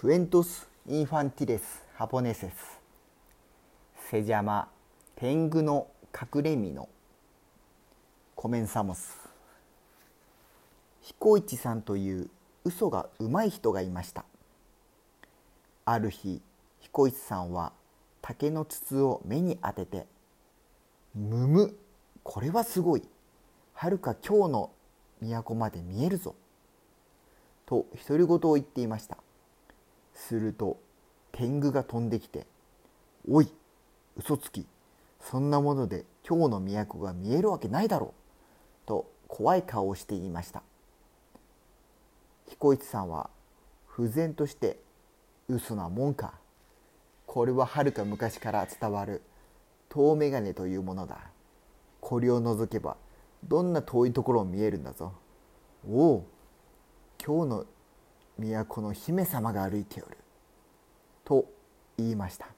クエントス・インファンティレス・ハポネセスセジャマ天狗の隠れ身のコメンサモス彦一さんという嘘がうまい人がいましたある日彦一さんは竹の筒を目に当てて「むむこれはすごいはるか今日の都まで見えるぞ」と独り言を言っていましたすると天狗が飛んできて「おい嘘つき。そんなもので今日の都が見えるわけないだろう」と怖い顔をして言いました。彦一さんは不然として「嘘なもんか。これははるか昔から伝わる遠眼鏡というものだ。これを除けばどんな遠いところも見えるんだぞおお今日の都の姫様が歩いておる」と言いました。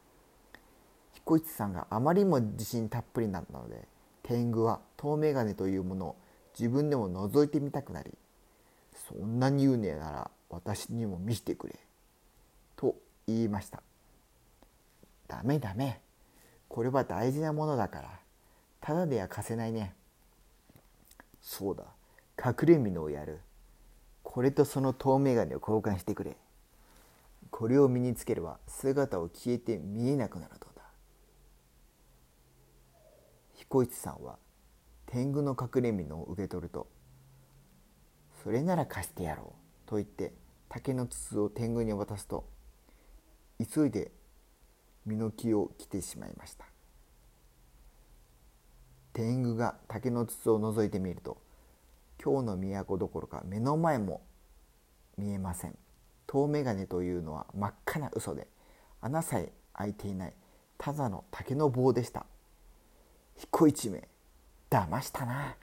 彦一さんがあまりにも自信たっぷりなので天狗は遠眼鏡というものを自分でも覗いてみたくなり「そんなに言うねえなら私にも見せてくれ」と言いました「ダメダメ。これは大事なものだから。ただでは貸せないね」そうだ。隠れ蓑をやる。これとその遠眼鏡を交換してくれ。これを身につければ姿を消えて見えなくなるのだ。彦一さんは天狗の隠れ蓑を受け取ると「それなら貸してやろう」と言って竹の筒を天狗に渡すと急いで身の木を着てしまいました。天狗が竹の筒を覗いてみると今日の都どころか目の前も見えません。遠眼鏡というのは真っ赤な嘘で穴さえ開いていないただの竹の棒でした。彦一名騙したな。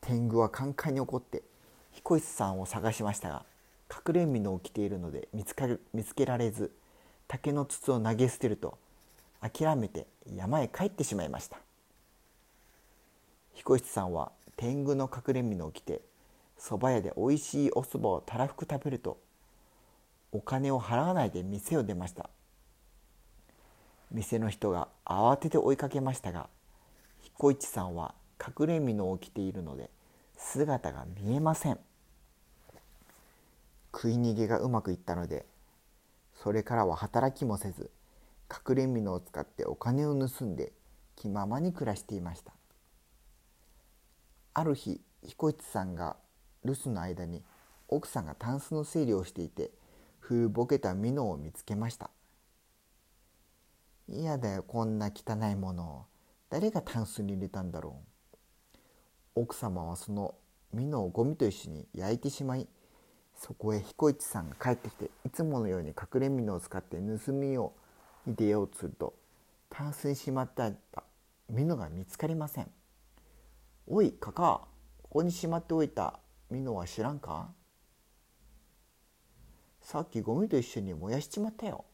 天狗はカンカンに怒って彦一さんを探しましたが隠れ蓑を着ているので見つかる見つけられず竹の筒を投げ捨てると諦めて山へ帰ってしまいました。彦一さんは天狗の隠れ蓑を着て蕎麦屋でおいしいお蕎麦をたらふく食べるとお金を払わないで店を出ました。店の人が慌てて追いかけましたが彦一さんは隠れ蓑を着ているので姿が見えません。食い逃げがうまくいったのでそれからは働きもせず隠れ蓑を使ってお金を盗んで気ままに暮らしていました。ある日彦一さんが留守の間に奥さんがタンスの整理をしていて古ぼけたミノを見つけました。嫌だよこんな汚いものを。誰がタンスに入れたんだろう。奥様はそのミノをゴミと一緒に焼いてしまいそこへ彦一さんが帰ってきていつものように隠れミノを使って盗みをに出ようとするとタンスにしまってあったミノが見つかりません。おいカカここにしまっておいたミノは知らんか？さっきゴミと一緒に燃やしちまったよ。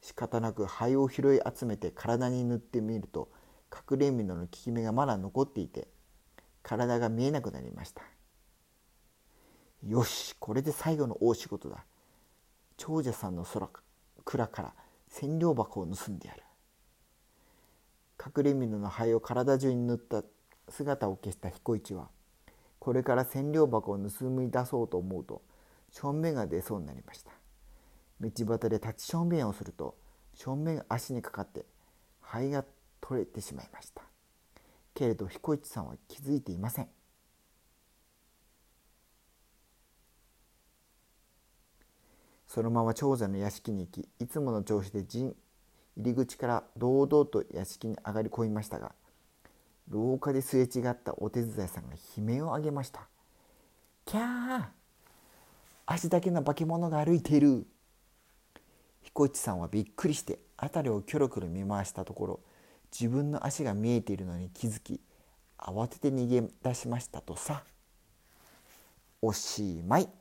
仕方なく灰を拾い集めて体に塗ってみると隠れ蓑の効き目がまだ残っていて体が見えなくなりました。よしこれで最後の大仕事だ。長者さんの空か。蔵から千両箱を盗んでやる。隠れ蓑の灰を体中に塗った姿を消した彦一はこれから千両箱を盗み出そうと思うと正面が出そうになりました。道端で立ち正面をすると正面が足にかかって灰が取れてしまいました。けれど彦一さんは気づいていません。そのまま長者の屋敷に行きいつもの調子で陣入り口から堂々と屋敷に上がり込みましたが廊下ですれ違ったお手伝いさんが悲鳴を上げました「キャー足だけの化け物が歩いている」彦一さんはびっくりして辺りをキョロキョロ見回したところ自分の足が見えているのに気づき慌てて逃げ出しましたとさ。おしまい。